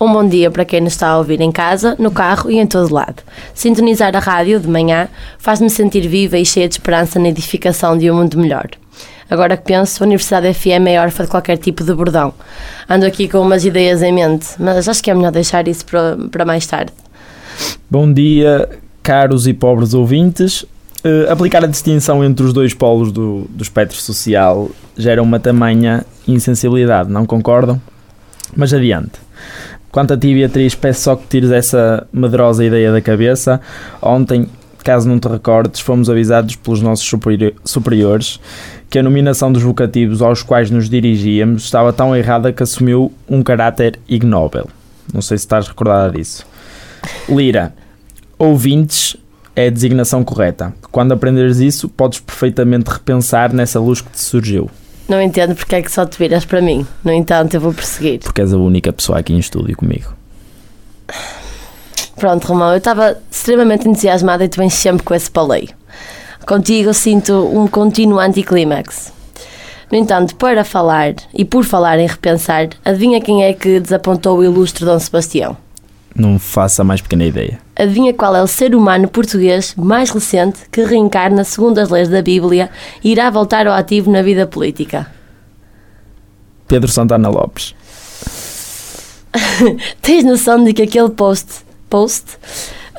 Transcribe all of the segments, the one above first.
Um bom dia para quem nos está a ouvir em casa, no carro e em todo lado. Sintonizar a rádio de manhã faz-me sentir viva e cheia de esperança na edificação de um mundo melhor. Agora que penso, a Universidade FM é órfã de qualquer tipo de bordão. Ando aqui com umas ideias em mente, mas acho que é melhor deixar isso para, para mais tarde. Bom dia, caros e pobres ouvintes. Uh, aplicar a distinção entre os dois polos do, do espectro social gera uma tamanha insensibilidade, não concordam? Mas adiante. Quanto a ti, Beatriz, peço só que tires essa medrosa ideia da cabeça. Ontem, caso não te recordes, fomos avisados pelos nossos superiores que a nominação dos vocativos aos quais nos dirigíamos estava tão errada que assumiu um caráter ignóbil. Não sei se estás recordada disso. Lira, ouvintes é a designação correta. Quando aprenderes isso, podes perfeitamente repensar nessa luz que te surgiu. Não entendo porque é que só te viras para mim. No entanto, eu vou prosseguir. Porque és a única pessoa aqui em estúdio comigo. Pronto, Romão, eu estava extremamente entusiasmada e tu vens sempre com esse paleio. Contigo eu sinto um contínuo anticlímax. No entanto, para falar e por falar em repensar, adivinha quem é que desapontou o ilustre Dom Sebastião? Não faço a mais pequena ideia. Adivinha qual é o ser humano português mais recente que reencarna segundo as leis da Bíblia e irá voltar ao ativo na vida política? Pedro Santana Lopes. Tens noção de que aquele post, post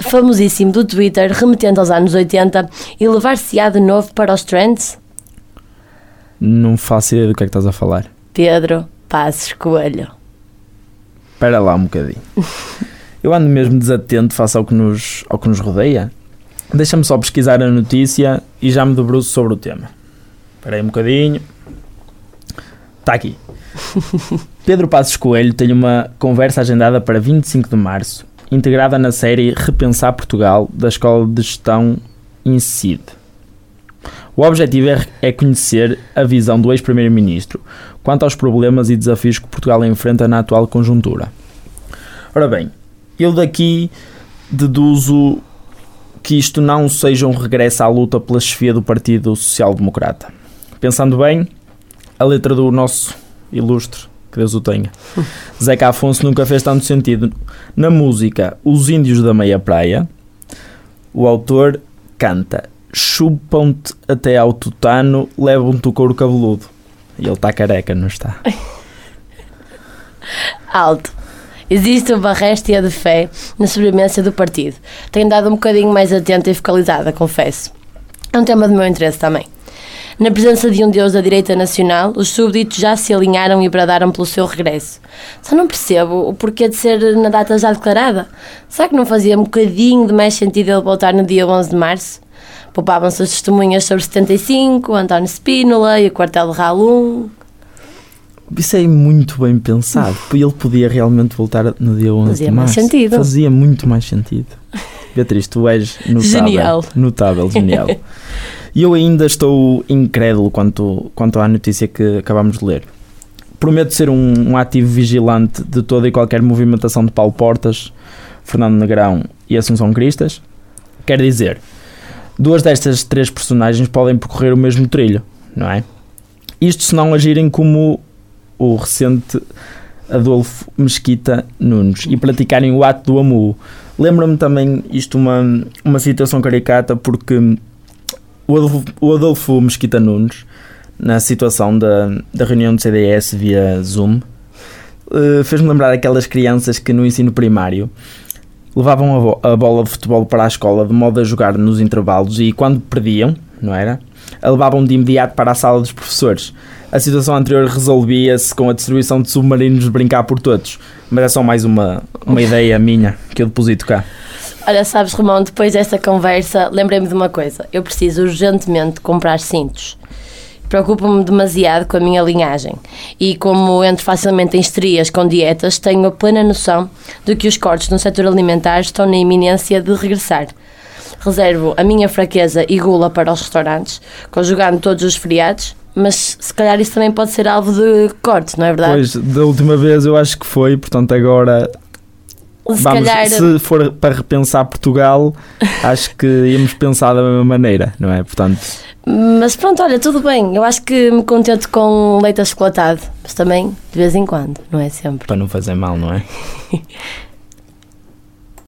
famosíssimo do Twitter, remetendo aos anos 80 e levar-se-á de novo para os trends? Não faço ideia do que é que estás a falar. Pedro Passos Coelho. Espera lá um bocadinho. Eu ando mesmo desatento face ao que nos, ao que nos rodeia. Deixa-me só pesquisar a notícia e já me debruço sobre o tema. Espera aí um bocadinho. Está aqui. Pedro Passos Coelho tem uma conversa agendada para 25 de março, integrada na série Repensar Portugal, da Escola de Gestão INCID. O objetivo é, é conhecer a visão do ex-primeiro-ministro quanto aos problemas e desafios que Portugal enfrenta na atual conjuntura. Ora bem, eu daqui deduzo que isto não seja um regresso à luta pela chefia do Partido Social Democrata. Pensando bem, a letra do nosso ilustre, que Deus o tenha, Zeca Afonso nunca fez tanto sentido. Na música Os Índios da Meia Praia, o autor canta Chupam-te até ao tutano, levam-te o couro cabeludo. E ele está careca, não está? Alto. Existe uma réstia de fé na sobrevivência do partido. Tenho dado um bocadinho mais atenta e focalizada, confesso. É um tema do meu interesse também. Na presença de um deus da direita nacional, os súbditos já se alinharam e bradaram pelo seu regresso. Só não percebo o porquê de ser na data já declarada. Será que não fazia um bocadinho de mais sentido ele voltar no dia 11 de março? Poupavam-se as testemunhas sobre 75, António Spínola e o quartel de Ralum. Isso é muito bem pensado. Ele podia realmente voltar no dia 11 Fazia de mais março. sentido. Fazia muito mais sentido. Beatriz, tu és notável. Genial. Notável, genial. E eu ainda estou incrédulo quanto, quanto à notícia que acabamos de ler. Prometo ser um, um ativo vigilante de toda e qualquer movimentação de Paulo Portas, Fernando Negrão e Assunção Cristas. Quer dizer, duas destas três personagens podem percorrer o mesmo trilho, não é? Isto se não agirem como o recente Adolfo Mesquita Nunes e praticarem o ato do amu. Lembra-me também isto uma, uma situação caricata porque o Adolfo, o Adolfo Mesquita Nunes, na situação da, da reunião do CDS via Zoom, eh, fez-me lembrar aquelas crianças que no ensino primário levavam a, bo a bola de futebol para a escola de modo a jogar nos intervalos e quando perdiam, não era? A levavam de imediato para a sala dos professores. A situação anterior resolvia-se com a distribuição de submarinos de brincar por todos, mas é só mais uma, uma ideia minha que eu deposito cá. Olha, sabes, Romão, depois desta conversa, lembrei-me de uma coisa. Eu preciso urgentemente comprar cintos. Preocupo-me demasiado com a minha linhagem. E como entro facilmente em estrias com dietas, tenho a plena noção de que os cortes no setor alimentar estão na iminência de regressar. Reservo a minha fraqueza e gula para os restaurantes, conjugando todos os feriados, mas se calhar isso também pode ser alvo de cortes, não é verdade? Pois, da última vez eu acho que foi, portanto agora Se Vamos, calhar. se for para repensar Portugal, acho que íamos pensar da mesma maneira, não é? Portanto, Mas pronto, olha, tudo bem. Eu acho que me contento com leite achocolatado. Mas também de vez em quando, não é sempre. para não fazer mal, não é?